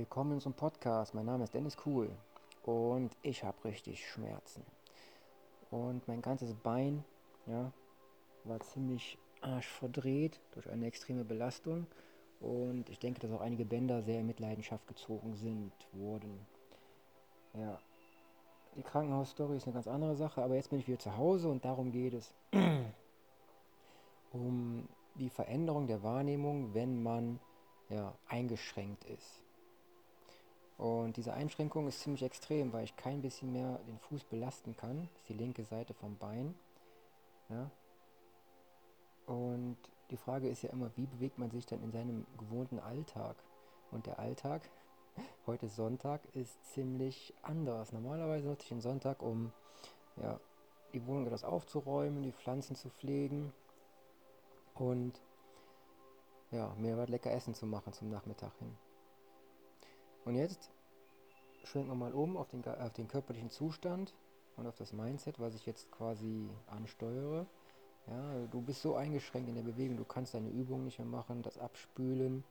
Willkommen zum Podcast. Mein Name ist Dennis Kuhl und ich habe richtig Schmerzen. Und mein ganzes Bein ja, war ziemlich arschverdreht durch eine extreme Belastung. Und ich denke, dass auch einige Bänder sehr in Mitleidenschaft gezogen sind, wurden. Ja, die Krankenhausstory ist eine ganz andere Sache, aber jetzt bin ich wieder zu Hause und darum geht es. um die Veränderung der Wahrnehmung, wenn man ja, eingeschränkt ist. Und diese Einschränkung ist ziemlich extrem, weil ich kein bisschen mehr den Fuß belasten kann. Das ist die linke Seite vom Bein. Ja. Und die Frage ist ja immer, wie bewegt man sich dann in seinem gewohnten Alltag? Und der Alltag, heute Sonntag, ist ziemlich anders. Normalerweise nutze ich den Sonntag, um ja, die Wohnung etwas aufzuräumen, die Pflanzen zu pflegen und ja, mir was lecker Essen zu machen zum Nachmittag hin. Und jetzt schwenken wir mal um auf den, auf den körperlichen Zustand und auf das Mindset, was ich jetzt quasi ansteuere. Ja, du bist so eingeschränkt in der Bewegung, du kannst deine Übungen nicht mehr machen, das Abspülen,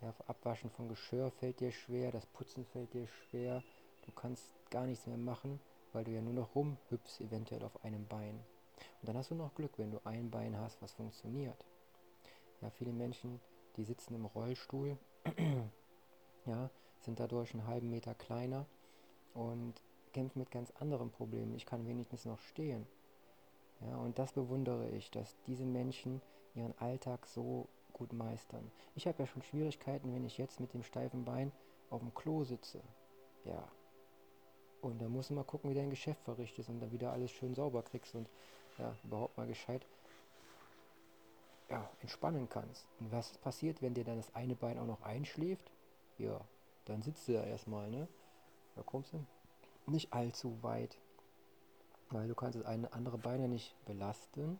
ja, Abwaschen von Geschirr fällt dir schwer, das Putzen fällt dir schwer, du kannst gar nichts mehr machen, weil du ja nur noch rumhüpfst, eventuell auf einem Bein. Und dann hast du noch Glück, wenn du ein Bein hast, was funktioniert. Ja, viele Menschen, die sitzen im Rollstuhl, ja, sind dadurch einen halben Meter kleiner und kämpfen mit ganz anderen Problemen. Ich kann wenigstens noch stehen. Ja, und das bewundere ich, dass diese Menschen ihren Alltag so gut meistern. Ich habe ja schon Schwierigkeiten, wenn ich jetzt mit dem steifen Bein auf dem Klo sitze. Ja. Und da muss man mal gucken, wie dein Geschäft verrichtest und dann wieder alles schön sauber kriegst und ja, überhaupt mal gescheit ja, entspannen kannst. Und was passiert, wenn dir dann das eine Bein auch noch einschläft? Ja, dann sitzt du da erstmal, ne? Da kommst du nicht allzu weit. Weil du kannst das eine andere Bein ja nicht belasten.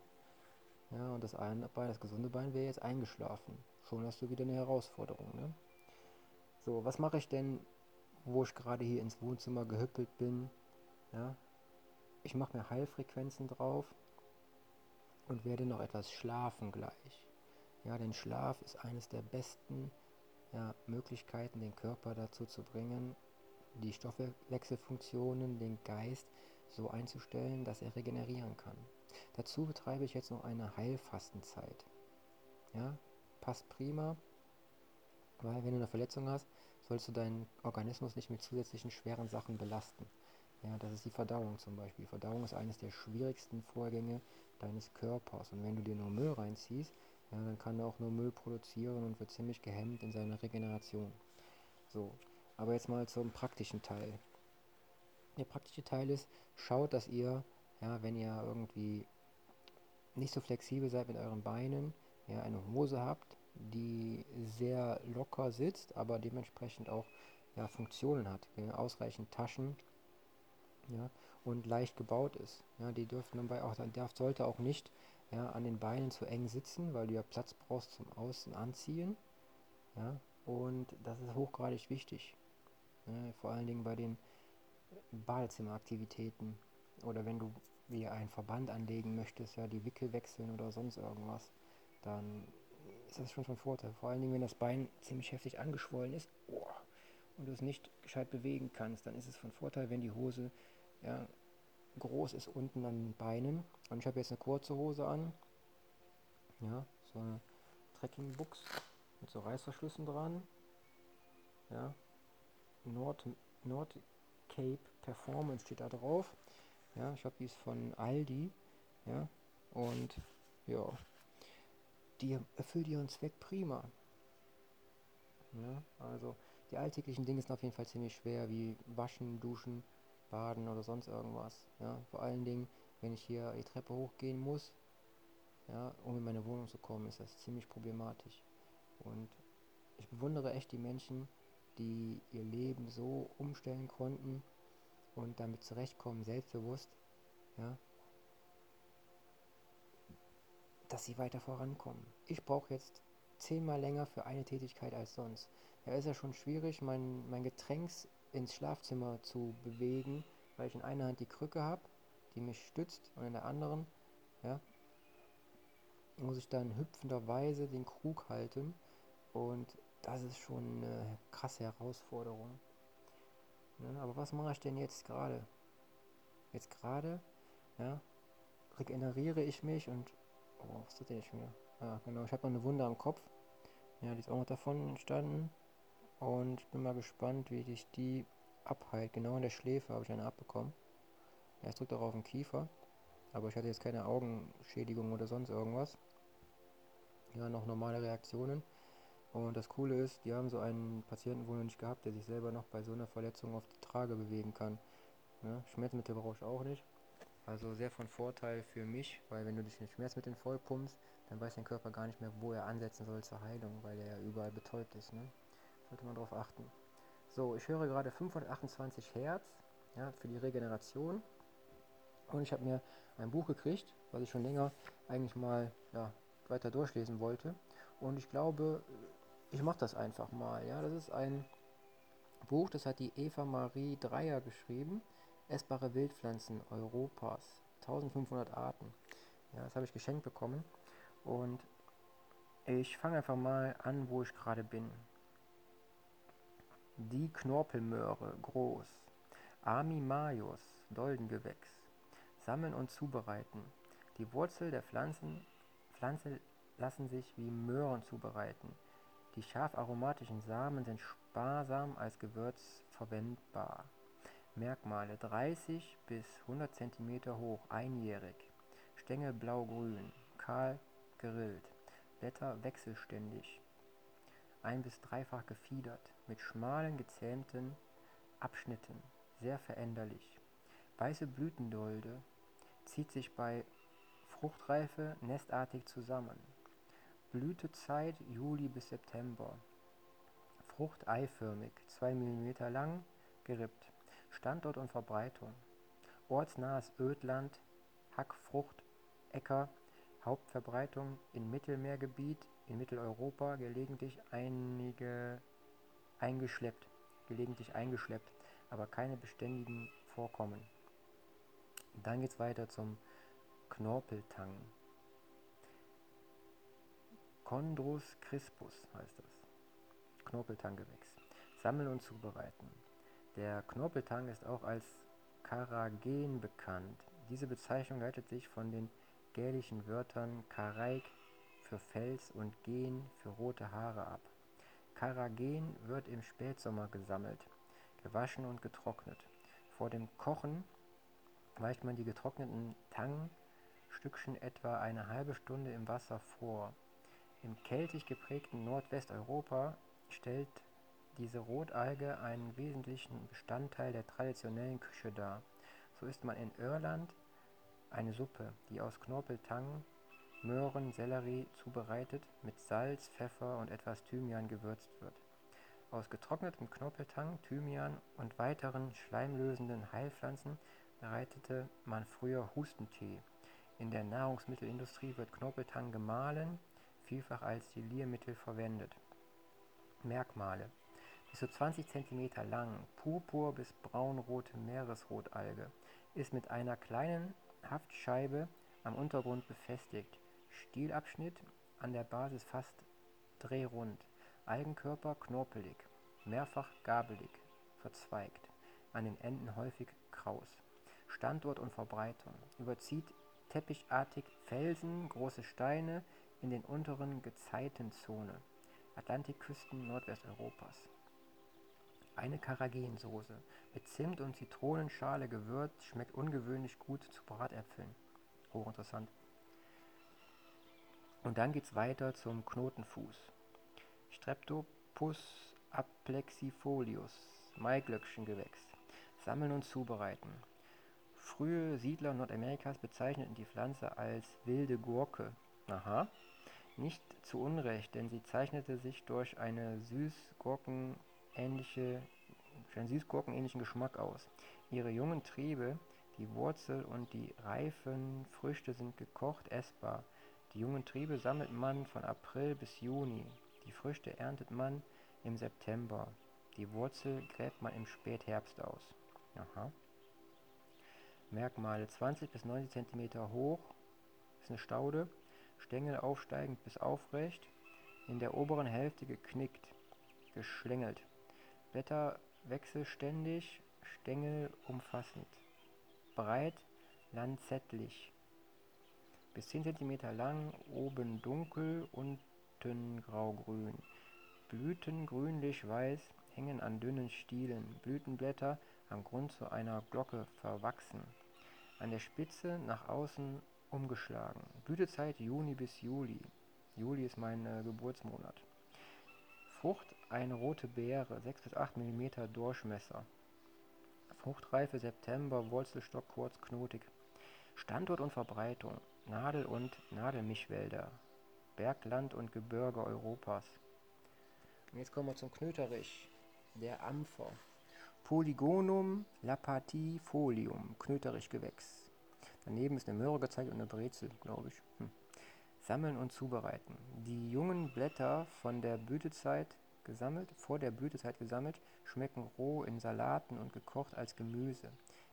Ja, und das eine Bein, das gesunde Bein wäre jetzt eingeschlafen. Schon hast du wieder eine Herausforderung, ne? So, was mache ich denn, wo ich gerade hier ins Wohnzimmer gehüppelt bin? Ja, ich mache mir Heilfrequenzen drauf und werde noch etwas schlafen gleich. Ja, denn Schlaf ist eines der besten ja, Möglichkeiten, den Körper dazu zu bringen, die Stoffwechselfunktionen, den Geist so einzustellen, dass er regenerieren kann. Dazu betreibe ich jetzt noch eine Heilfastenzeit. Ja, passt prima, weil wenn du eine Verletzung hast, sollst du deinen Organismus nicht mit zusätzlichen schweren Sachen belasten. Ja, das ist die Verdauung zum Beispiel. Verdauung ist eines der schwierigsten Vorgänge deines Körpers. Und wenn du dir nur Müll reinziehst, ja, dann kann er auch nur Müll produzieren und wird ziemlich gehemmt in seiner Regeneration. So, aber jetzt mal zum praktischen Teil. Der praktische Teil ist, schaut, dass ihr, ja, wenn ihr irgendwie nicht so flexibel seid mit euren Beinen, ja, eine Hose habt, die sehr locker sitzt, aber dementsprechend auch ja, Funktionen hat. Ja, ausreichend Taschen ja, und leicht gebaut ist. Ja, die dürfen dabei auch, darf, sollte auch nicht ja, an den Beinen zu eng sitzen, weil du ja Platz brauchst zum Außen anziehen. Ja, und das ist hochgradig wichtig. Ja, vor allen Dingen bei den Badezimmeraktivitäten oder wenn du wie ein Verband anlegen möchtest, ja, die Wickel wechseln oder sonst irgendwas, dann ist das schon von Vorteil. Vor allen Dingen, wenn das Bein ziemlich heftig angeschwollen ist oh, und du es nicht gescheit bewegen kannst, dann ist es von Vorteil, wenn die Hose ja, groß ist unten an den Beinen. Und ich habe jetzt eine kurze Hose an. Ja, so eine Trekkingbuchs mit so Reißverschlüssen dran. Ja, Nord, Nord Cape Performance steht da drauf. Ja, ich habe dies von Aldi. Ja, und ja, die erfüllt ihren Zweck prima. Ja, also die alltäglichen Dinge sind auf jeden Fall ziemlich schwer, wie waschen, duschen, baden oder sonst irgendwas. Ja, vor allen Dingen, wenn ich hier die Treppe hochgehen muss, ja, um in meine Wohnung zu kommen, ist das ziemlich problematisch. Und ich bewundere echt die Menschen, die ihr Leben so umstellen konnten und damit zurechtkommen, selbstbewusst, ja, dass sie weiter vorankommen. Ich brauche jetzt zehnmal länger für eine Tätigkeit als sonst. Ja, ist ja schon schwierig, mein, mein Getränks ins Schlafzimmer zu bewegen, weil ich in einer Hand die Krücke habe, die mich stützt und in der anderen, ja, muss ich dann hüpfenderweise den Krug halten und das ist schon eine krasse Herausforderung. Ne? Aber was mache ich denn jetzt gerade? Jetzt gerade, ja, regeneriere ich mich und, oh, was tut denn jetzt wieder? Ah, genau, ich habe noch eine Wunde am Kopf. Ja, die ist auch noch davon entstanden. Und ich bin mal gespannt, wie sich die abheilt. Genau in der Schläfe habe ich eine abbekommen. Es drückt auch auf den Kiefer. Aber ich hatte jetzt keine Augenschädigung oder sonst irgendwas. Ja, noch normale Reaktionen. Und das Coole ist, die haben so einen Patienten wohl noch nicht gehabt, der sich selber noch bei so einer Verletzung auf die Trage bewegen kann. Ja, Schmerzmittel brauche ich auch nicht. Also sehr von Vorteil für mich, weil wenn du dich mit Schmerzmitteln vollpumpst, dann weiß dein Körper gar nicht mehr, wo er ansetzen soll zur Heilung, weil er ja überall betäubt ist. Ne? Sollte man darauf achten. So, ich höre gerade 528 Hertz ja, für die Regeneration. Und ich habe mir ein Buch gekriegt, was ich schon länger eigentlich mal ja, weiter durchlesen wollte. Und ich glaube, ich mache das einfach mal. Ja, das ist ein Buch, das hat die Eva Marie Dreier geschrieben. Essbare Wildpflanzen Europas. 1500 Arten. Ja, das habe ich geschenkt bekommen. Und ich fange einfach mal an, wo ich gerade bin. Die Knorpelmöhre, groß. Ami Majus, Doldengewächs. Sammeln und zubereiten. Die Wurzel der Pflanzen, Pflanze lassen sich wie Möhren zubereiten. Die scharf aromatischen Samen sind sparsam als Gewürz verwendbar. Merkmale 30 bis 100 cm hoch, einjährig. Stängel blau-grün, kahl gerillt. Blätter wechselständig. Ein- bis dreifach gefiedert, mit schmalen gezähmten Abschnitten, sehr veränderlich. Weiße Blütendolde zieht sich bei Fruchtreife nestartig zusammen. Blütezeit Juli bis September. Frucht eiförmig, 2 mm lang, gerippt. Standort und Verbreitung. Ortsnahes Ödland, Hackfrucht, Äcker, Hauptverbreitung in Mittelmeergebiet, in Mitteleuropa, gelegentlich einige eingeschleppt, gelegentlich eingeschleppt, aber keine beständigen Vorkommen. Dann geht es weiter zum Knorpeltang. Chondrus crispus heißt das. Knorpeltanggewächs. Sammeln und zubereiten. Der Knorpeltang ist auch als Karagen bekannt. Diese Bezeichnung leitet sich von den gälischen Wörtern Karaik für Fels und Gen für rote Haare ab. Karagen wird im Spätsommer gesammelt, gewaschen und getrocknet. Vor dem Kochen weicht man die getrockneten Tangstückchen etwa eine halbe Stunde im Wasser vor. Im keltisch geprägten Nordwesteuropa stellt diese Rotalge einen wesentlichen Bestandteil der traditionellen Küche dar. So isst man in Irland eine Suppe, die aus Knorpeltang, Möhren, Sellerie zubereitet, mit Salz, Pfeffer und etwas Thymian gewürzt wird. Aus getrocknetem Knorpeltang, Thymian und weiteren schleimlösenden Heilpflanzen bereitete man früher Hustentee. In der Nahrungsmittelindustrie wird Knorpeltang gemahlen, vielfach als Geliermittel verwendet. Merkmale: bis zu 20 cm lang, purpur- bis braunrote Meeresrotalge, ist mit einer kleinen Haftscheibe am Untergrund befestigt, Stielabschnitt an der Basis fast drehrund, Algenkörper knorpelig, mehrfach gabelig, verzweigt, an den Enden häufig kraus. Standort und Verbreitung: überzieht teppichartig Felsen, große Steine, in den unteren Gezeitenzone (Atlantikküsten Nordwesteuropas). Eine Karagensoße mit Zimt und Zitronenschale gewürzt, schmeckt ungewöhnlich gut zu Bratäpfeln. Hochinteressant. Und dann geht es weiter zum Knotenfuß. Streptopus applexifolius, Maiglöckchengewächs. Sammeln und zubereiten. Frühe Siedler Nordamerikas bezeichneten die Pflanze als wilde Gurke. Aha. Nicht zu Unrecht, denn sie zeichnete sich durch eine Süßgurkenähnliche, einen süßgurkenähnlichen Geschmack aus. Ihre jungen Triebe, die Wurzel und die reifen Früchte sind gekocht essbar. Die jungen Triebe sammelt man von April bis Juni. Die Früchte erntet man im September. Die Wurzel gräbt man im Spätherbst aus. Aha. Merkmale 20 bis 90 cm hoch, ist eine Staude, Stängel aufsteigend bis aufrecht, in der oberen Hälfte geknickt, geschlängelt. Blätter wechselständig, Stängel umfassend. Breit, lanzettlich. Bis 10 cm lang, oben dunkel, unten graugrün. Blüten grünlich-weiß, hängen an dünnen Stielen. Blütenblätter am Grund zu einer Glocke verwachsen. An der Spitze nach außen umgeschlagen. Blütezeit Juni bis Juli. Juli ist mein äh, Geburtsmonat. Frucht eine rote Beere, 6 bis 8 mm Durchmesser. Fruchtreife September, Wurzelstock kurz knotig. Standort und Verbreitung Nadel- und Nadelmischwälder, Bergland und Gebirge Europas. Und jetzt kommen wir zum Knöterich, der Ampfer. Polygonum lapatifolium, Knöterichgewächs. Daneben ist eine Möhre gezeigt und eine Brezel, glaube ich. Hm. Sammeln und zubereiten. Die jungen Blätter von der Blütezeit gesammelt, vor der Blütezeit gesammelt, schmecken roh in Salaten und gekocht als Gemüse.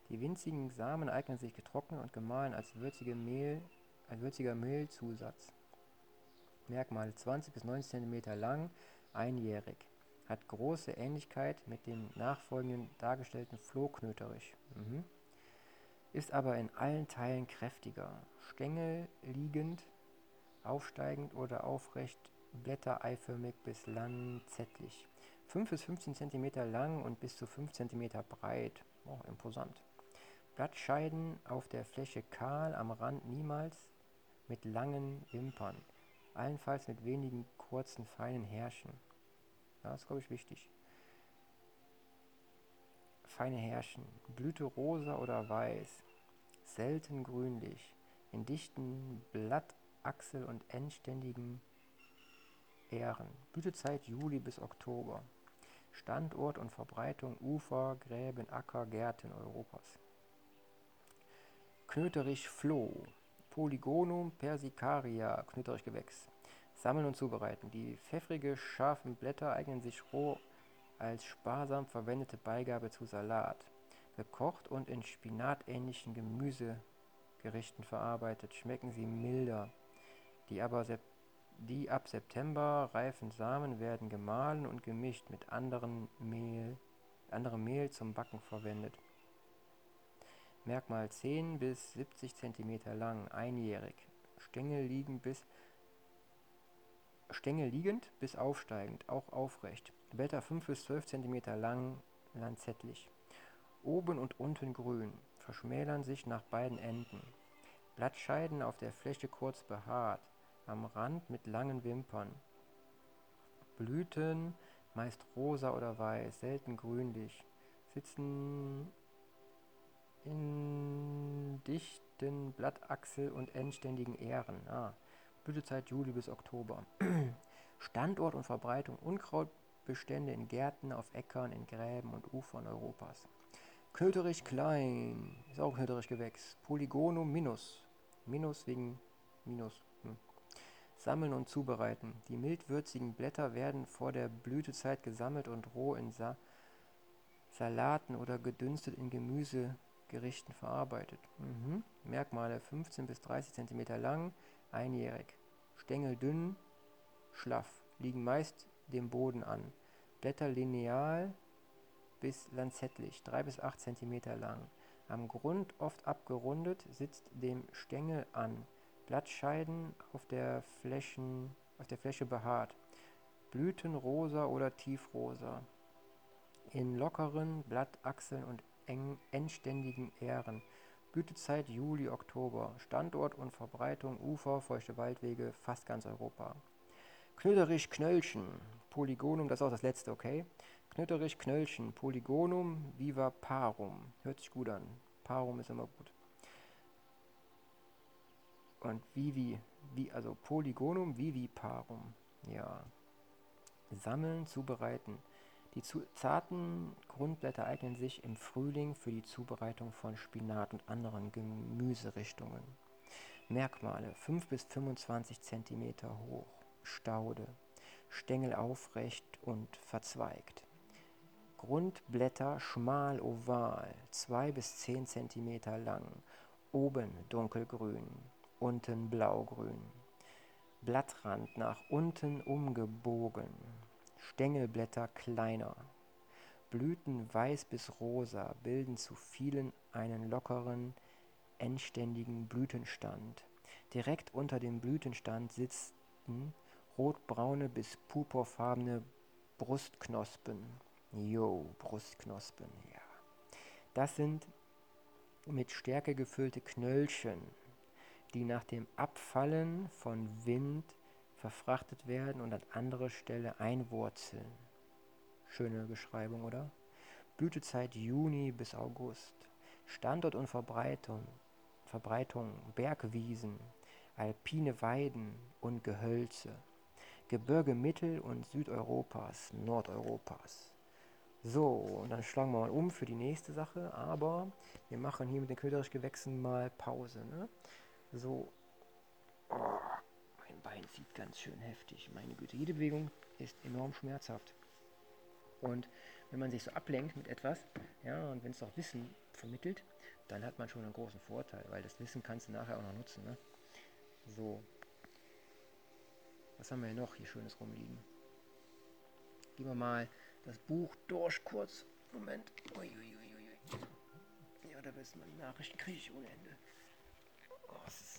Die winzigen Samen eignen sich getrocknet und gemahlen als, würzige Mehl, als würziger Mehlzusatz. Merkmale 20 bis 90 cm lang, einjährig. Hat große Ähnlichkeit mit dem nachfolgenden dargestellten Flohknöterich. Mhm. Ist aber in allen Teilen kräftiger. Stängel liegend, aufsteigend oder aufrecht, blättereiförmig bis lanzettlich. 5 bis 15 cm lang und bis zu 5 cm breit. Oh, imposant. Blattscheiden auf der Fläche kahl, am Rand niemals mit langen Wimpern, allenfalls mit wenigen kurzen, feinen Härchen. Das ist, glaube ich, wichtig. Feine Härchen, Blüte rosa oder weiß, selten grünlich, in dichten Blattachsel- und endständigen Ähren. Blütezeit Juli bis Oktober. Standort und Verbreitung Ufer, Gräben, Acker, Gärten Europas. Knöterich Floh, Polygonum persicaria, Knöterichgewächs. Sammeln und zubereiten. Die pfeffrige, scharfen Blätter eignen sich roh als sparsam verwendete Beigabe zu Salat. Gekocht und in spinatähnlichen Gemüsegerichten verarbeitet, schmecken sie milder. Die, aber die ab September reifen Samen werden gemahlen und gemischt mit anderen Mehl, anderem Mehl zum Backen verwendet. Merkmal 10 bis 70 cm lang, einjährig. Stängel liegen bis Stängel liegend bis aufsteigend, auch aufrecht. Blätter 5 bis 12 cm lang, lanzettlich. Oben und unten grün, verschmälern sich nach beiden Enden. Blattscheiden auf der Fläche kurz behaart, am Rand mit langen Wimpern. Blüten meist rosa oder weiß, selten grünlich, sitzen in dichten Blattachsel- und endständigen Ähren. Ah, Blütezeit Juli bis Oktober. Standort und Verbreitung Unkrautbestände in Gärten, auf Äckern, in Gräben und Ufern Europas. Knöterich klein, ist auch Knöterich Gewächs. Polygonum minus, minus wegen minus. Hm. Sammeln und zubereiten. Die mildwürzigen Blätter werden vor der Blütezeit gesammelt und roh in Sa Salaten oder gedünstet in Gemüsegerichten verarbeitet. Mhm. Merkmale 15 bis 30 cm lang, einjährig. Stängel dünn, schlaff, liegen meist dem Boden an. Blätter lineal bis lanzettlich, 3 bis 8 cm lang. Am Grund oft abgerundet, sitzt dem Stängel an. Blattscheiden auf der, Flächen, auf der Fläche behaart. Blüten rosa oder tiefrosa. In lockeren Blattachseln und endständigen Ähren. Blütezeit Juli, Oktober. Standort und Verbreitung Ufer, feuchte Waldwege, fast ganz Europa. Knöterich Knöllchen, Polygonum, das ist auch das letzte, okay? Knöterich Knöllchen, Polygonum vivaparum. Hört sich gut an. Parum ist immer gut. Und vivi, wie, also Polygonum viviparum. Ja. Sammeln, zubereiten. Die zu zarten Grundblätter eignen sich im Frühling für die Zubereitung von Spinat und anderen Gemüserichtungen. Merkmale 5 bis 25 cm hoch, Staude, Stängel aufrecht und verzweigt. Grundblätter schmal oval, 2 bis 10 cm lang, oben dunkelgrün, unten blaugrün. Blattrand nach unten umgebogen, Stängelblätter kleiner. Blüten weiß bis rosa bilden zu vielen einen lockeren, endständigen Blütenstand. Direkt unter dem Blütenstand sitzen rotbraune bis purpurfarbene Brustknospen. Jo, Brustknospen, ja. Das sind mit Stärke gefüllte Knöllchen, die nach dem Abfallen von Wind verfrachtet werden und an andere Stelle einwurzeln. Schöne Beschreibung, oder? Blütezeit Juni bis August. Standort und Verbreitung, Verbreitung Bergwiesen, alpine Weiden und Gehölze. Gebirge Mittel- und Südeuropas, Nordeuropas. So, und dann schlagen wir mal um für die nächste Sache, aber wir machen hier mit den Köderichgewächsen mal Pause. Ne? So, oh, Bein zieht ganz schön heftig, meine Güte. Jede Bewegung ist enorm schmerzhaft. Und wenn man sich so ablenkt mit etwas, ja, und wenn es auch Wissen vermittelt, dann hat man schon einen großen Vorteil, weil das Wissen kannst du nachher auch noch nutzen. Ne? So. Was haben wir hier noch hier Schönes rumliegen? Gehen wir mal das Buch durch kurz. Moment. Uiuiuiui. Ja, da wissen wir die Nachrichten kriege ich ohne Ende. Oh, was, ist,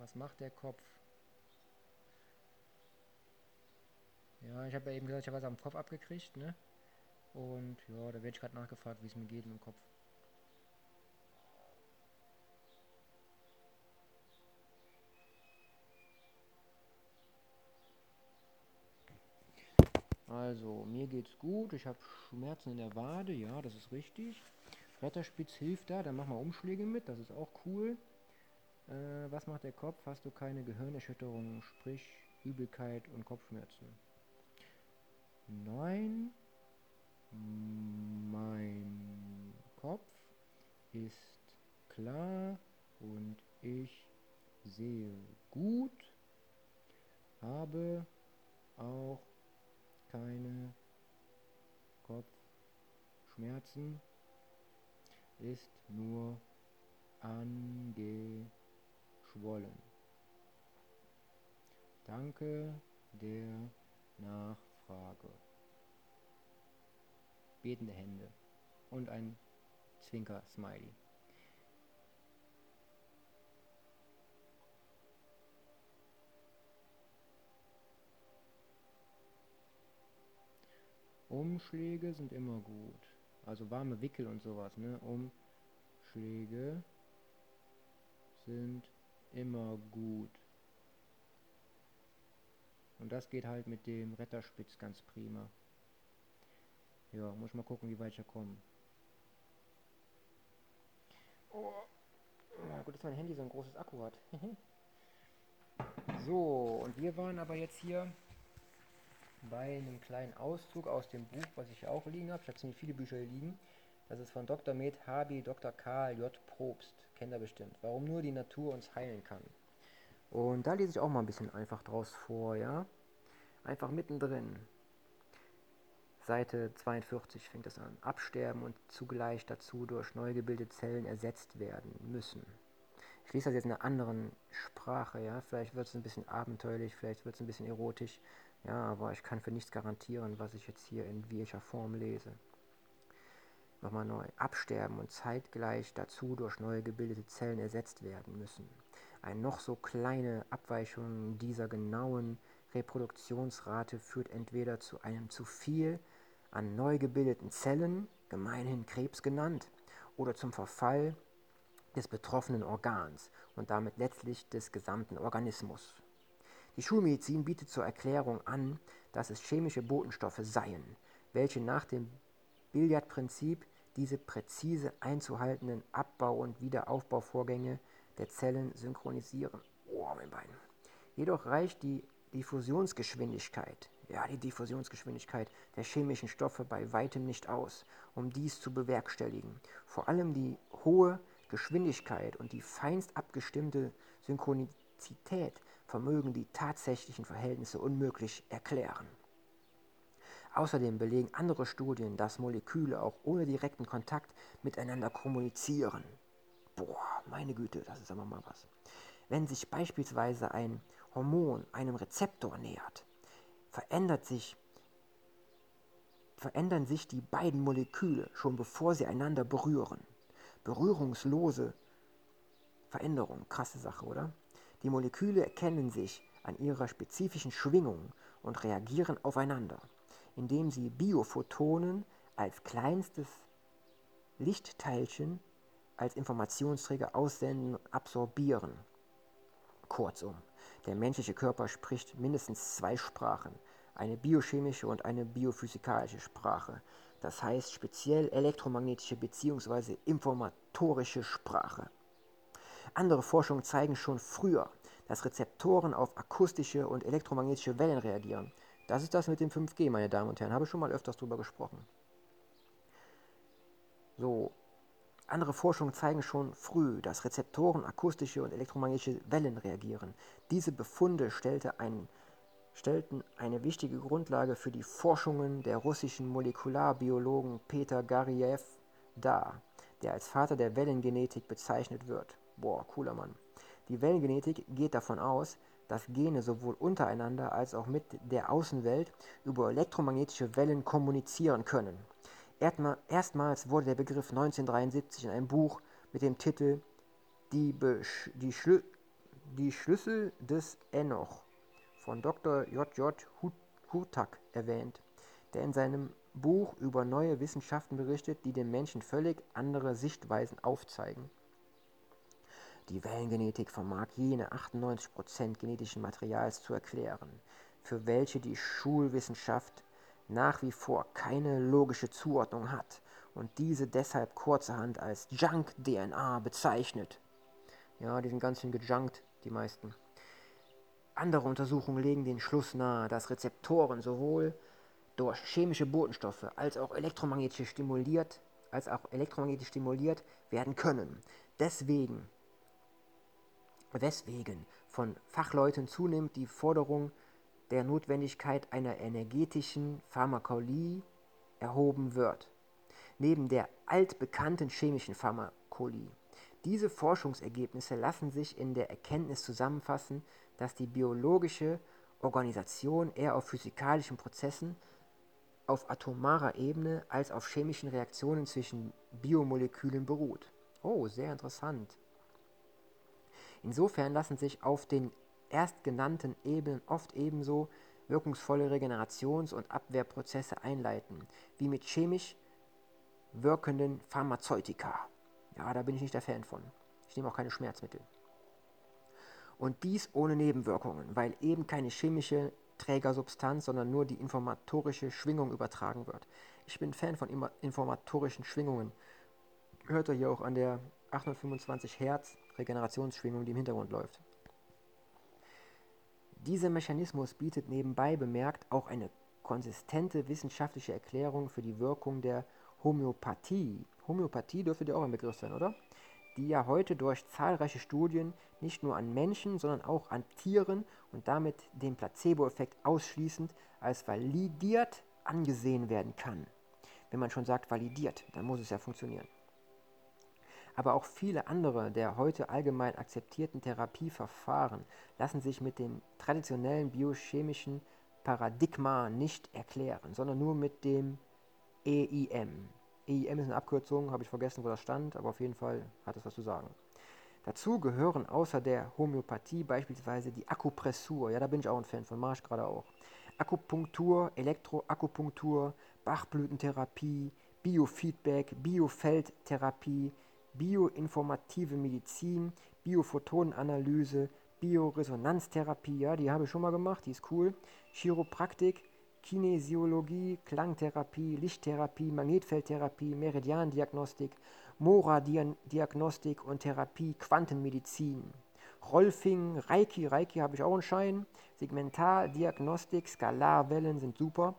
Was macht der Kopf? Ja, ich habe ja eben gesagt, ich habe was am Kopf abgekriegt, ne? Und ja, da werde ich gerade nachgefragt, wie es mir geht im Kopf. Also, mir geht's gut. Ich habe Schmerzen in der Wade. Ja, das ist richtig. Retterspitz hilft da. Dann mach mal Umschläge mit. Das ist auch cool. Äh, was macht der Kopf? Hast du keine Gehirnerschütterung, sprich Übelkeit und Kopfschmerzen? Nein. Mein Kopf ist klar und ich sehe gut. Habe auch keine Kopfschmerzen, ist nur angeschwollen. Danke der Nachfrage. Betende Hände und ein Zwinker-Smiley. Umschläge sind immer gut. Also warme Wickel und sowas, ne? Umschläge sind immer gut. Und das geht halt mit dem Retterspitz ganz prima. Ja, muss mal gucken, wie weit ich komme. Oh. Ja, gut, dass mein Handy so ein großes Akku hat. so, und wir waren aber jetzt hier bei einem kleinen Auszug aus dem Buch, was ich auch liegen habe. Ich habe ziemlich viele Bücher hier liegen. Das ist von Dr. Med Habi Dr. Karl J. Probst. Kennt ihr bestimmt. Warum nur die Natur uns heilen kann. Und da lese ich auch mal ein bisschen einfach draus vor, ja. Einfach mittendrin. Seite 42 fängt es an. Absterben und zugleich dazu durch neu gebildete Zellen ersetzt werden müssen. Ich lese das jetzt in einer anderen Sprache, ja. Vielleicht wird es ein bisschen abenteuerlich, vielleicht wird es ein bisschen erotisch. Ja, aber ich kann für nichts garantieren, was ich jetzt hier in welcher Form lese. Nochmal neu. Absterben und zeitgleich dazu durch neu gebildete Zellen ersetzt werden müssen. Eine noch so kleine Abweichung dieser genauen Reproduktionsrate führt entweder zu einem zu viel an neu gebildeten Zellen, gemeinhin Krebs genannt, oder zum Verfall des betroffenen Organs und damit letztlich des gesamten Organismus. Die Schulmedizin bietet zur Erklärung an, dass es chemische Botenstoffe seien, welche nach dem Billardprinzip diese präzise einzuhaltenden Abbau- und Wiederaufbauvorgänge der Zellen synchronisieren. Oh, mein Bein. Jedoch reicht die Diffusionsgeschwindigkeit, ja, die Diffusionsgeschwindigkeit der chemischen Stoffe bei weitem nicht aus, um dies zu bewerkstelligen. Vor allem die hohe Geschwindigkeit und die feinst abgestimmte Synchronizität vermögen die tatsächlichen Verhältnisse unmöglich erklären. Außerdem belegen andere Studien, dass Moleküle auch ohne direkten Kontakt miteinander kommunizieren. Boah, meine Güte, das ist aber mal was. Wenn sich beispielsweise ein Hormon einem Rezeptor nähert, verändert sich, verändern sich die beiden Moleküle schon bevor sie einander berühren. Berührungslose Veränderung, krasse Sache, oder? Die Moleküle erkennen sich an ihrer spezifischen Schwingung und reagieren aufeinander, indem sie Biophotonen als kleinstes Lichtteilchen als Informationsträger aussenden und absorbieren. Kurzum, der menschliche Körper spricht mindestens zwei Sprachen, eine biochemische und eine biophysikalische Sprache, das heißt speziell elektromagnetische bzw. informatorische Sprache. Andere Forschungen zeigen schon früher, dass Rezeptoren auf akustische und elektromagnetische Wellen reagieren. Das ist das mit dem 5G, meine Damen und Herren. Habe ich schon mal öfters darüber gesprochen. So, andere Forschungen zeigen schon früh, dass Rezeptoren akustische und elektromagnetische Wellen reagieren. Diese Befunde stellte ein, stellten eine wichtige Grundlage für die Forschungen der russischen Molekularbiologen Peter Gariev dar, der als Vater der Wellengenetik bezeichnet wird. Boah, cooler Mann. Die Wellengenetik geht davon aus, dass Gene sowohl untereinander als auch mit der Außenwelt über elektromagnetische Wellen kommunizieren können. Erstmals wurde der Begriff 1973 in einem Buch mit dem Titel Die, Besch die, Schlü die Schlüssel des Enoch von Dr. J.J. Hurtak erwähnt, der in seinem Buch über neue Wissenschaften berichtet, die dem Menschen völlig andere Sichtweisen aufzeigen. Die Wellengenetik vermag jene 98% genetischen Materials zu erklären, für welche die Schulwissenschaft nach wie vor keine logische Zuordnung hat und diese deshalb kurzerhand als Junk-DNA bezeichnet. Ja, die sind ganz schön gejunkt, die meisten. Andere Untersuchungen legen den Schluss nahe, dass Rezeptoren sowohl durch chemische Botenstoffe als auch elektromagnetisch stimuliert, als auch elektromagnetisch stimuliert werden können. Deswegen, weswegen von Fachleuten zunehmend die Forderung der Notwendigkeit einer energetischen Pharmakologie erhoben wird, neben der altbekannten chemischen Pharmakologie. Diese Forschungsergebnisse lassen sich in der Erkenntnis zusammenfassen, dass die biologische Organisation eher auf physikalischen Prozessen auf atomarer Ebene als auf chemischen Reaktionen zwischen Biomolekülen beruht. Oh, sehr interessant. Insofern lassen sich auf den erstgenannten Ebenen oft ebenso wirkungsvolle Regenerations- und Abwehrprozesse einleiten, wie mit chemisch wirkenden Pharmazeutika. Ja, da bin ich nicht der Fan von. Ich nehme auch keine Schmerzmittel. Und dies ohne Nebenwirkungen, weil eben keine chemische Trägersubstanz, sondern nur die informatorische Schwingung übertragen wird. Ich bin Fan von informatorischen Schwingungen. Hört ihr hier auch an der 825 Hertz Regenerationsschwingung, die im Hintergrund läuft. Dieser Mechanismus bietet nebenbei bemerkt auch eine konsistente wissenschaftliche Erklärung für die Wirkung der Homöopathie. Homöopathie dürfte dir auch ein Begriff sein, oder? Die ja heute durch zahlreiche Studien nicht nur an Menschen, sondern auch an Tieren und damit den Placebo-Effekt ausschließend als validiert angesehen werden kann. Wenn man schon sagt validiert, dann muss es ja funktionieren aber auch viele andere der heute allgemein akzeptierten Therapieverfahren lassen sich mit dem traditionellen biochemischen Paradigma nicht erklären, sondern nur mit dem EIM. EIM ist eine Abkürzung, habe ich vergessen, wo das stand, aber auf jeden Fall hat es was zu sagen. Dazu gehören außer der Homöopathie beispielsweise die Akupressur, ja, da bin ich auch ein Fan von, Marsch gerade auch. Akupunktur, Elektroakupunktur, Bachblütentherapie, Biofeedback, Biofeldtherapie, bioinformative Medizin, Biophotonenanalyse, Bioresonanztherapie, ja, die habe ich schon mal gemacht, die ist cool. Chiropraktik, Kinesiologie, Klangtherapie, Lichttherapie, Magnetfeldtherapie, Meridiandiagnostik, Mora-Diagnostik und Therapie, Quantenmedizin. Rolfing, Reiki, Reiki habe ich auch einen Schein. Segmentardiagnostik, Skalarwellen sind super.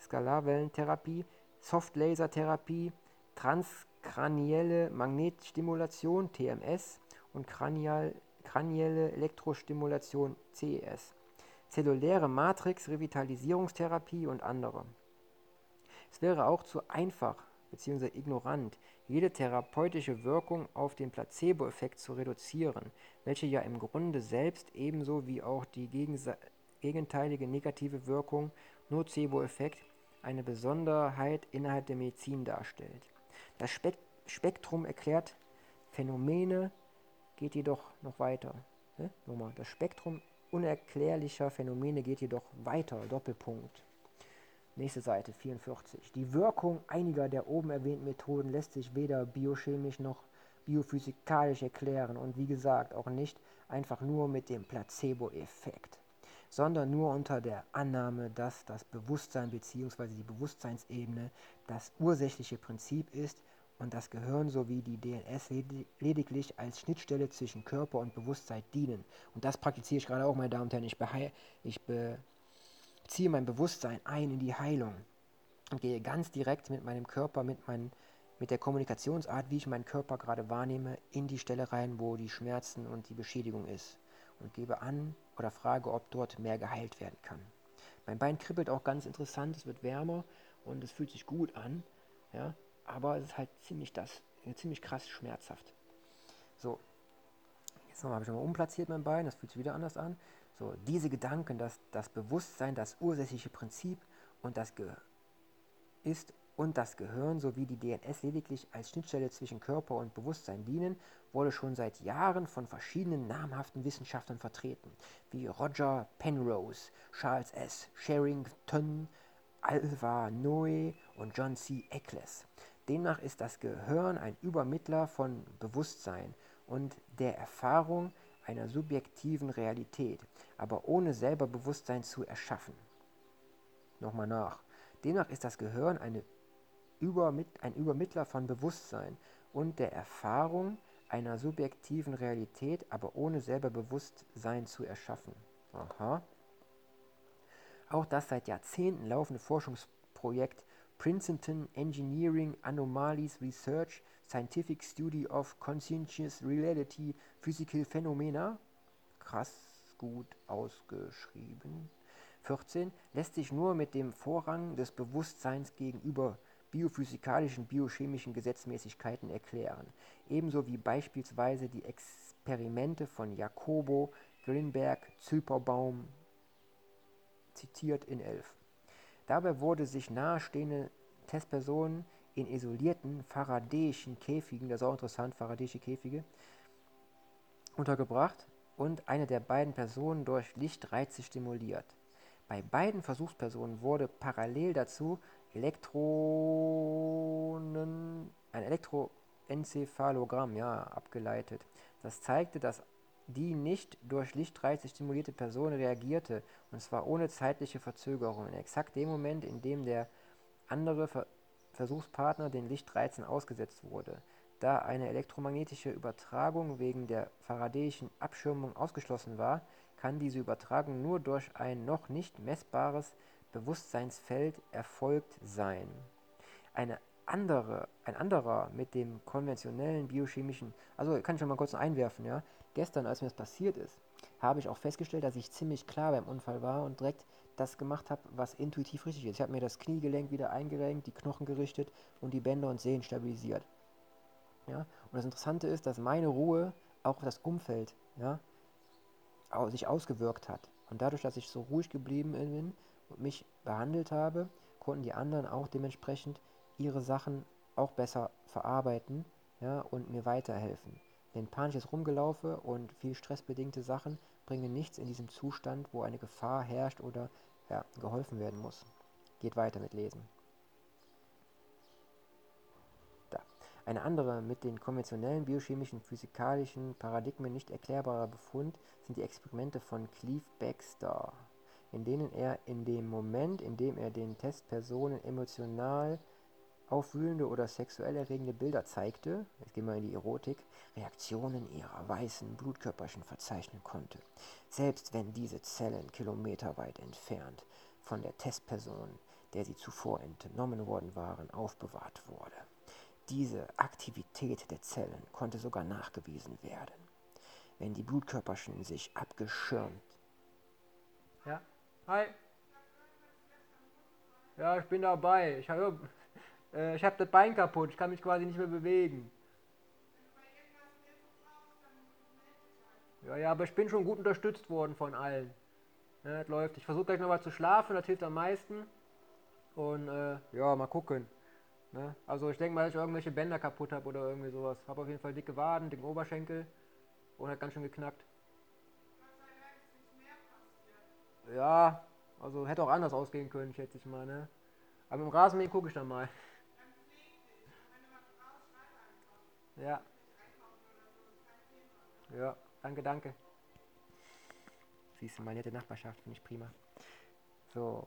Skalarwellentherapie, Softlasertherapie, Trans kranielle Magnetstimulation (TMS) und kranial, kranielle Elektrostimulation (CES), zelluläre Matrix-Revitalisierungstherapie und andere. Es wäre auch zu einfach, bzw. ignorant, jede therapeutische Wirkung auf den Placebo-Effekt zu reduzieren, welche ja im Grunde selbst ebenso wie auch die gegenteilige negative Wirkung Nocebo-Effekt eine Besonderheit innerhalb der Medizin darstellt. Das Spektrum erklärt Phänomene, geht jedoch noch weiter. Ne? Nochmal, das Spektrum unerklärlicher Phänomene geht jedoch weiter. Doppelpunkt. Nächste Seite 44. Die Wirkung einiger der oben erwähnten Methoden lässt sich weder biochemisch noch biophysikalisch erklären und wie gesagt auch nicht einfach nur mit dem Placebo-Effekt, sondern nur unter der Annahme, dass das Bewusstsein bzw. die Bewusstseinsebene das ursächliche Prinzip ist und das Gehirn sowie die DNS lediglich als Schnittstelle zwischen Körper und Bewusstsein dienen. Und das praktiziere ich gerade auch, meine Damen und Herren. Ich, ich be ziehe mein Bewusstsein ein in die Heilung und gehe ganz direkt mit meinem Körper, mit, mein, mit der Kommunikationsart, wie ich meinen Körper gerade wahrnehme, in die Stelle rein, wo die Schmerzen und die Beschädigung ist und gebe an oder frage, ob dort mehr geheilt werden kann. Mein Bein kribbelt auch ganz interessant, es wird wärmer und es fühlt sich gut an, ja, aber es ist halt ziemlich das, ziemlich krass schmerzhaft. So, jetzt habe ich nochmal umplatziert mein Bein, das fühlt sich wieder anders an. So, diese Gedanken, dass das Bewusstsein das ursächliche Prinzip und das Ge ist und das Gehirn sowie die DNS lediglich als Schnittstelle zwischen Körper und Bewusstsein dienen, wurde schon seit Jahren von verschiedenen namhaften Wissenschaftlern vertreten, wie Roger Penrose, Charles S. Sherrington, Alva Noe und John C. Eccles. Demnach ist das Gehirn ein Übermittler von Bewusstsein und der Erfahrung einer subjektiven Realität, aber ohne selber Bewusstsein zu erschaffen. Nochmal nach. Demnach ist das Gehirn eine Übermit ein Übermittler von Bewusstsein und der Erfahrung einer subjektiven Realität, aber ohne selber Bewusstsein zu erschaffen. Aha. Auch das seit Jahrzehnten laufende Forschungsprojekt Princeton Engineering Anomalies Research Scientific Study of Conscientious Reality Physical Phenomena, krass gut ausgeschrieben. 14 lässt sich nur mit dem Vorrang des Bewusstseins gegenüber biophysikalischen, biochemischen Gesetzmäßigkeiten erklären, ebenso wie beispielsweise die Experimente von Jacobo, Grinberg, Zülperbaum, zitiert in 11. Dabei wurde sich nahestehende Testpersonen in isolierten Faradayischen Käfigen, das ist auch interessant, Faradayische Käfige, untergebracht und eine der beiden Personen durch Lichtreize stimuliert. Bei beiden Versuchspersonen wurde parallel dazu Elektronen, ein Elektroenzephalogramm ja, abgeleitet. Das zeigte, dass die nicht durch Lichtreize stimulierte Person reagierte, und zwar ohne zeitliche Verzögerung, in exakt dem Moment, in dem der andere Ver Versuchspartner den Lichtreizen ausgesetzt wurde. Da eine elektromagnetische Übertragung wegen der Faradayischen Abschirmung ausgeschlossen war, kann diese Übertragung nur durch ein noch nicht messbares Bewusstseinsfeld erfolgt sein. Eine andere, ein anderer mit dem konventionellen biochemischen, also kann ich schon mal kurz einwerfen, ja, gestern, als mir das passiert ist, habe ich auch festgestellt, dass ich ziemlich klar beim Unfall war und direkt das gemacht habe, was intuitiv richtig ist. Ich habe mir das Kniegelenk wieder eingerenkt, die Knochen gerichtet und die Bänder und Sehnen stabilisiert. Ja? Und das Interessante ist, dass meine Ruhe auch auf das Umfeld ja, sich ausgewirkt hat. Und dadurch, dass ich so ruhig geblieben bin und mich behandelt habe, konnten die anderen auch dementsprechend ihre Sachen auch besser verarbeiten ja, und mir weiterhelfen. Denn panisches Rumgelaufe und viel stressbedingte Sachen bringen nichts in diesem Zustand, wo eine Gefahr herrscht oder ja, geholfen werden muss. Geht weiter mit Lesen. Da. Eine andere mit den konventionellen biochemischen, physikalischen Paradigmen nicht erklärbarer Befund sind die Experimente von Cleve Baxter, in denen er in dem Moment, in dem er den Testpersonen emotional aufwühlende oder sexuell erregende Bilder zeigte, jetzt gehen wir in die Erotik, Reaktionen ihrer weißen Blutkörperchen verzeichnen konnte, selbst wenn diese Zellen kilometerweit entfernt von der Testperson, der sie zuvor entnommen worden waren, aufbewahrt wurde. Diese Aktivität der Zellen konnte sogar nachgewiesen werden, wenn die Blutkörperchen sich abgeschirmt. Ja, hi. Ja, ich bin dabei. Ich habe Äh, ich habe das Bein kaputt, ich kann mich quasi nicht mehr bewegen. Ja, ja, aber ich bin schon gut unterstützt worden von allen. Ja, das läuft. Ich versuche gleich noch mal zu schlafen, das hilft am meisten. Und äh, ja, mal gucken. Ne? Also ich denke mal, dass ich irgendwelche Bänder kaputt habe oder irgendwie sowas. Habe auf jeden Fall dicke Waden, dicken Oberschenkel und hat ganz schön geknackt. Ja, also hätte auch anders ausgehen können, schätze ich mal. Ne? Aber im Rasenmähen gucke ich dann mal. Ja. Ja, danke, danke. Siehst du, meine nette Nachbarschaft, finde ich prima. So,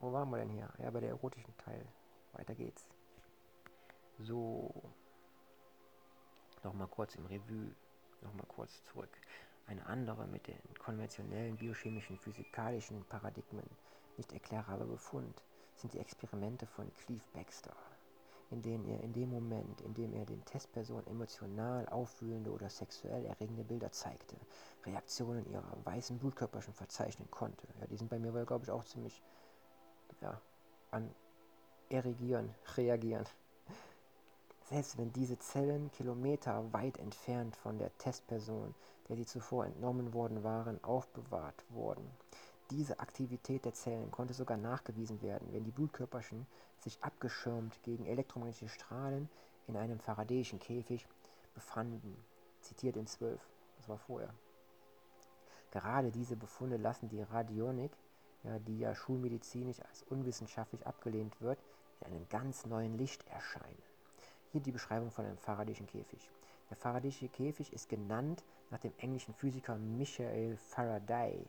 wo waren wir denn hier? Ja, bei der erotischen Teil. Weiter geht's. So. Nochmal kurz im Revue. Nochmal kurz zurück. Eine andere mit den konventionellen biochemischen, physikalischen Paradigmen nicht erklärbarer Befund sind die Experimente von Cleve Baxter, in denen er in dem Moment, in dem er den Testpersonen emotional aufwühlende oder sexuell erregende Bilder zeigte, Reaktionen ihrer weißen Blutkörperchen verzeichnen konnte. Ja, die sind bei mir, glaube ich, auch ziemlich ja, an erregieren, reagieren. Selbst wenn diese Zellen Kilometer weit entfernt von der Testperson, der sie zuvor entnommen worden waren, aufbewahrt wurden. Diese Aktivität der Zellen konnte sogar nachgewiesen werden, wenn die Blutkörperchen sich abgeschirmt gegen elektromagnetische Strahlen in einem faradäischen Käfig befanden. Zitiert in 12, das war vorher. Gerade diese Befunde lassen die Radionik, ja, die ja schulmedizinisch als unwissenschaftlich abgelehnt wird, in einem ganz neuen Licht erscheinen. Hier die Beschreibung von einem faradäischen Käfig. Der faradäische Käfig ist genannt nach dem englischen Physiker Michael Faraday,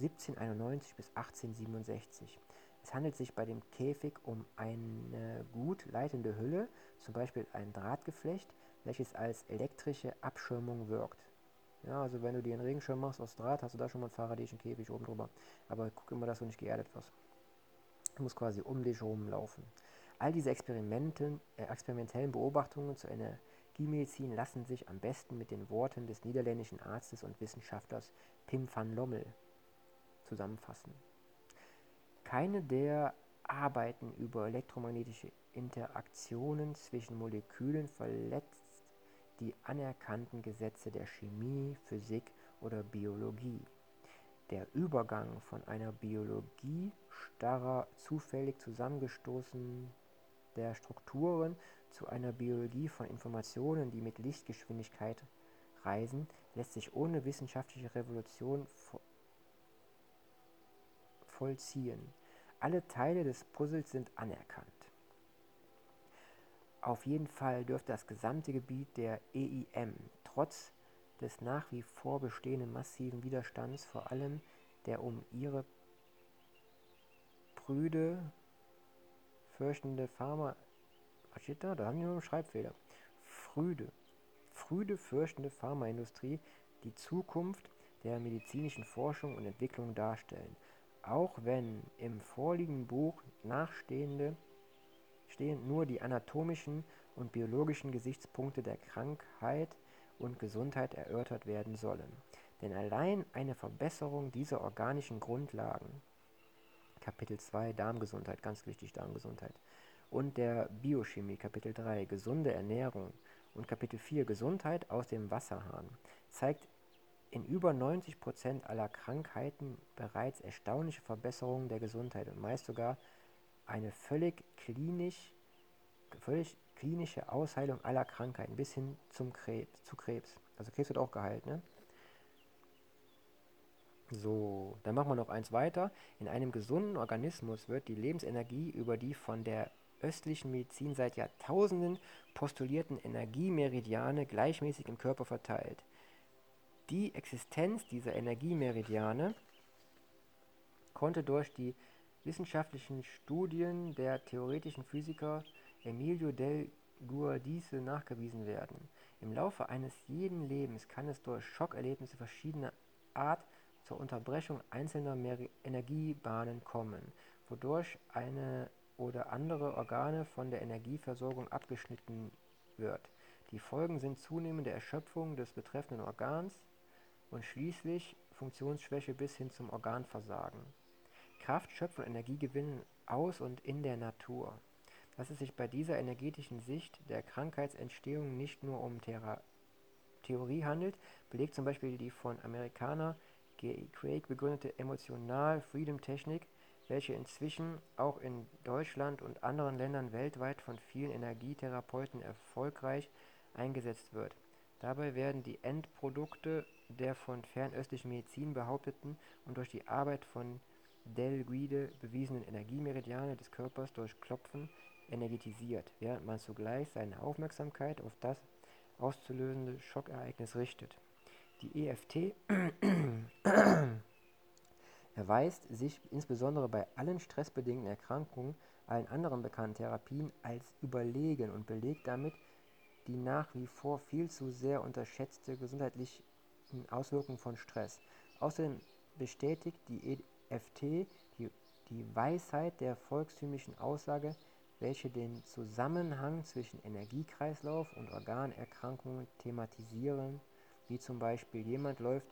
1791 bis 1867. Es handelt sich bei dem Käfig um eine gut leitende Hülle, zum Beispiel ein Drahtgeflecht, welches als elektrische Abschirmung wirkt. Ja, also wenn du dir einen Regenschirm machst aus Draht, hast du da schon mal einen faradäischen Käfig oben drüber. Aber guck immer, dass du nicht geerdet wirst. Du musst quasi um dich rumlaufen. All diese Experimenten, äh, experimentellen Beobachtungen zur Energiemedizin lassen sich am besten mit den Worten des niederländischen Arztes und Wissenschaftlers Pim van Lommel zusammenfassen. Keine der Arbeiten über elektromagnetische Interaktionen zwischen Molekülen verletzt die anerkannten Gesetze der Chemie, Physik oder Biologie. Der Übergang von einer Biologie starrer, zufällig zusammengestoßener Strukturen zu einer Biologie von Informationen, die mit Lichtgeschwindigkeit reisen, lässt sich ohne wissenschaftliche Revolution vollziehen. Alle Teile des Puzzles sind anerkannt. Auf jeden Fall dürfte das gesamte Gebiet der EIM trotz des nach wie vor bestehenden massiven Widerstands, vor allem der um ihre prüde fürchtende Pharma... Was steht da? Da haben die nur einen Schreibfehler. Früde. Früde fürchtende Pharmaindustrie die Zukunft der medizinischen Forschung und Entwicklung darstellen auch wenn im vorliegenden Buch nachstehende stehen nur die anatomischen und biologischen Gesichtspunkte der Krankheit und Gesundheit erörtert werden sollen. Denn allein eine Verbesserung dieser organischen Grundlagen Kapitel 2 Darmgesundheit, ganz wichtig Darmgesundheit, und der Biochemie Kapitel 3 Gesunde Ernährung und Kapitel 4 Gesundheit aus dem Wasserhahn zeigt in über 90 Prozent aller Krankheiten bereits erstaunliche Verbesserungen der Gesundheit und meist sogar eine völlig, klinisch, völlig klinische Ausheilung aller Krankheiten bis hin zum Krebs, zu Krebs. Also Krebs wird auch geheilt, ne? So, dann machen wir noch eins weiter. In einem gesunden Organismus wird die Lebensenergie über die von der östlichen Medizin seit Jahrtausenden postulierten Energiemeridiane gleichmäßig im Körper verteilt. Die Existenz dieser Energiemeridiane konnte durch die wissenschaftlichen Studien der theoretischen Physiker Emilio del Guardice nachgewiesen werden. Im Laufe eines jeden Lebens kann es durch Schockerlebnisse verschiedener Art zur Unterbrechung einzelner Mer Energiebahnen kommen, wodurch eine oder andere Organe von der Energieversorgung abgeschnitten wird. Die Folgen sind zunehmende Erschöpfung des betreffenden Organs, und schließlich Funktionsschwäche bis hin zum Organversagen. Kraft schöpfen und Energie gewinnen aus und in der Natur. dass es sich bei dieser energetischen Sicht der Krankheitsentstehung nicht nur um Thera Theorie handelt, belegt zum Beispiel die von Amerikaner G. Craig begründete Emotional Freedom Technik, welche inzwischen auch in Deutschland und anderen Ländern weltweit von vielen Energietherapeuten erfolgreich eingesetzt wird. Dabei werden die Endprodukte der von fernöstlicher Medizin behaupteten und durch die Arbeit von Del Guide bewiesenen Energiemeridiane des Körpers durch Klopfen energetisiert, während man zugleich seine Aufmerksamkeit auf das auszulösende Schockereignis richtet. Die EFT erweist sich insbesondere bei allen stressbedingten Erkrankungen, allen anderen bekannten Therapien als überlegen und belegt damit die nach wie vor viel zu sehr unterschätzte gesundheitliche Auswirkungen von Stress. Außerdem bestätigt die EFT die, die Weisheit der volkstümlichen Aussage, welche den Zusammenhang zwischen Energiekreislauf und Organerkrankungen thematisieren, wie zum Beispiel jemand läuft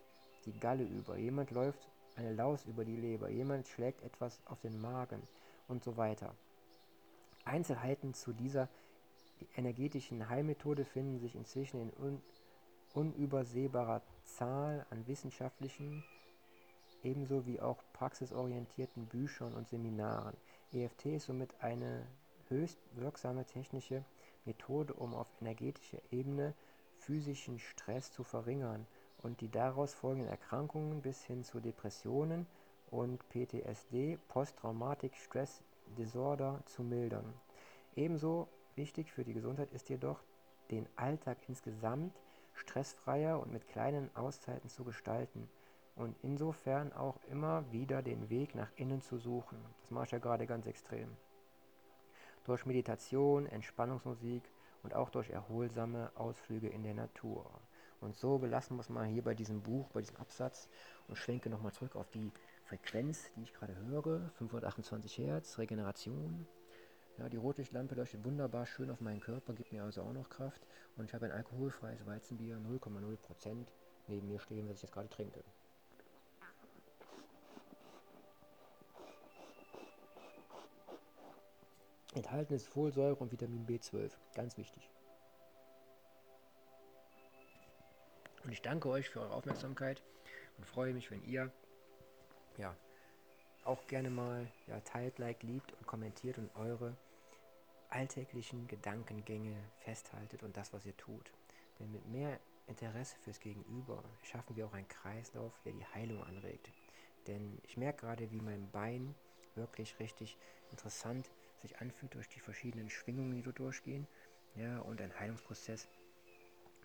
die Galle über, jemand läuft eine Laus über die Leber, jemand schlägt etwas auf den Magen und so weiter. Einzelheiten zu dieser energetischen Heilmethode finden sich inzwischen in unübersehbarer Zahl an wissenschaftlichen, ebenso wie auch praxisorientierten Büchern und Seminaren. EFT ist somit eine höchst wirksame technische Methode, um auf energetischer Ebene physischen Stress zu verringern und die daraus folgenden Erkrankungen bis hin zu Depressionen und PTSD, Post-Traumatic Stress Disorder, zu mildern. Ebenso wichtig für die Gesundheit ist jedoch, den Alltag insgesamt stressfreier und mit kleinen Auszeiten zu gestalten und insofern auch immer wieder den Weg nach innen zu suchen. Das mache ich ja gerade ganz extrem durch Meditation, Entspannungsmusik und auch durch erholsame Ausflüge in der Natur. Und so belassen wir es mal hier bei diesem Buch, bei diesem Absatz und schwenke nochmal zurück auf die Frequenz, die ich gerade höre, 528 Hertz, Regeneration. Ja, die Rotlichtlampe leuchtet wunderbar schön auf meinen Körper, gibt mir also auch noch Kraft. Und ich habe ein alkoholfreies Weizenbier, 0,0% neben mir stehen, das ich jetzt gerade trinke. Enthalten ist Folsäure und Vitamin B12. Ganz wichtig. Und ich danke euch für eure Aufmerksamkeit und freue mich, wenn ihr ja auch gerne mal ja, teilt, liked, liebt und kommentiert und eure alltäglichen Gedankengänge festhaltet und das, was ihr tut. Denn mit mehr Interesse fürs Gegenüber schaffen wir auch einen Kreislauf, der die Heilung anregt. Denn ich merke gerade, wie mein Bein wirklich richtig interessant sich anfühlt durch die verschiedenen Schwingungen, die dort durchgehen, ja, und ein Heilungsprozess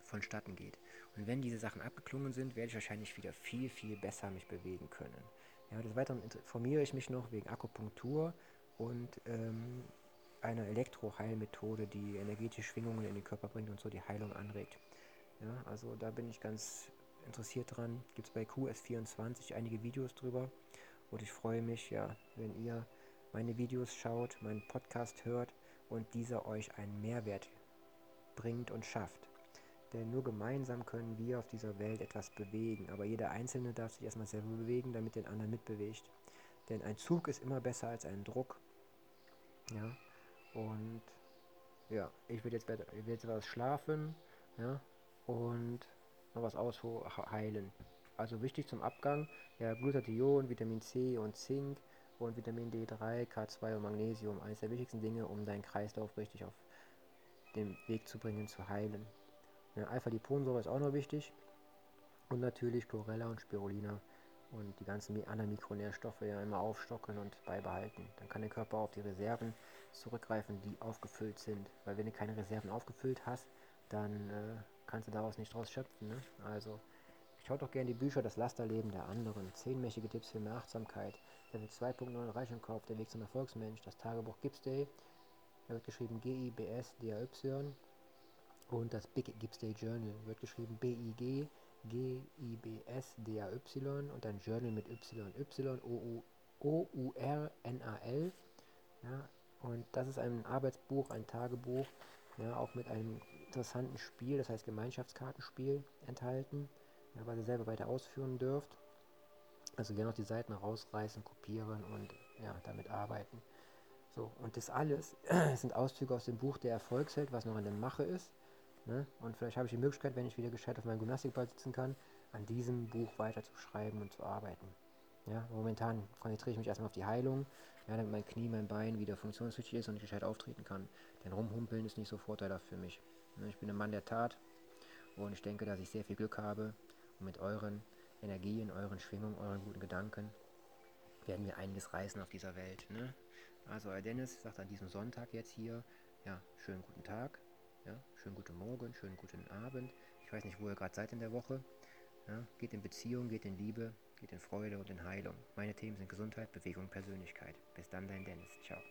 vonstatten geht. Und wenn diese Sachen abgeklungen sind, werde ich wahrscheinlich wieder viel, viel besser mich bewegen können. Ja, des Weiteren informiere ich mich noch wegen Akupunktur und ähm, einer Elektroheilmethode, die energetische Schwingungen in den Körper bringt und so die Heilung anregt. Ja, also da bin ich ganz interessiert dran. Gibt es bei QS24 einige Videos drüber. Und ich freue mich, ja, wenn ihr meine Videos schaut, meinen Podcast hört und dieser euch einen Mehrwert bringt und schafft. Denn nur gemeinsam können wir auf dieser Welt etwas bewegen. Aber jeder Einzelne darf sich erstmal selber bewegen, damit den anderen mitbewegt. Denn ein Zug ist immer besser als ein Druck. Ja. Und ja, ich werde jetzt, werd jetzt etwas schlafen. Ja. Und noch was ausheilen. Also wichtig zum Abgang, ja, Glutathion, Vitamin C und Zink und Vitamin D3, K2 und Magnesium. Eines der wichtigsten Dinge, um deinen Kreislauf richtig auf den Weg zu bringen, zu heilen. Ja, Alpha-Liponsäure ist auch noch wichtig. Und natürlich Chlorella und Spirulina und die ganzen anderen Mikronährstoffe ja immer aufstocken und beibehalten. Dann kann der Körper auf die Reserven zurückgreifen, die aufgefüllt sind. Weil wenn du keine Reserven aufgefüllt hast, dann äh, kannst du daraus nicht draus schöpfen. Ne? Also schaut doch gerne die Bücher Das Lasterleben der anderen, zehnmächtige Tipps für mehr Achtsamkeit, Level 2.9 Reich im Kopf, der Weg zum Erfolgsmensch, das Tagebuch Gibbs Day, da wird geschrieben G-I-B-S-D-A-Y und das Big Gibbs Day Journal wird geschrieben B-I-G G-I-B-S-D-A-Y und dann Journal mit Y, Y-O-U-R-N-A-L. Ja, und das ist ein Arbeitsbuch, ein Tagebuch, ja, auch mit einem interessanten Spiel, das heißt Gemeinschaftskartenspiel enthalten, ja, was ihr selber weiter ausführen dürft. Also gerne noch die Seiten rausreißen, kopieren und ja, damit arbeiten. So, und das alles sind Auszüge aus dem Buch Der Erfolgsheld, was noch in der Mache ist. Ne? Und vielleicht habe ich die Möglichkeit, wenn ich wieder gescheit auf meinem Gymnastikball sitzen kann, an diesem Buch weiter zu schreiben und zu arbeiten. Ja, momentan konzentriere ich mich erstmal auf die Heilung, ja, damit mein Knie, mein Bein wieder funktionsfähig ist und ich gescheit auftreten kann. Denn rumhumpeln ist nicht so vorteilhaft für mich. Ne? Ich bin ein Mann der Tat und ich denke, dass ich sehr viel Glück habe und mit euren Energien, euren Schwingungen, euren guten Gedanken werden wir einiges reißen auf dieser Welt. Ne? Also euer Dennis sagt an diesem Sonntag jetzt hier, ja, schönen guten Tag, ja, schönen guten Morgen, schönen guten Abend. Ich weiß nicht, wo ihr gerade seid in der Woche. Ja, geht in Beziehung, geht in Liebe, geht in Freude und in Heilung. Meine Themen sind Gesundheit, Bewegung Persönlichkeit. Bis dann, dein Dennis. Ciao.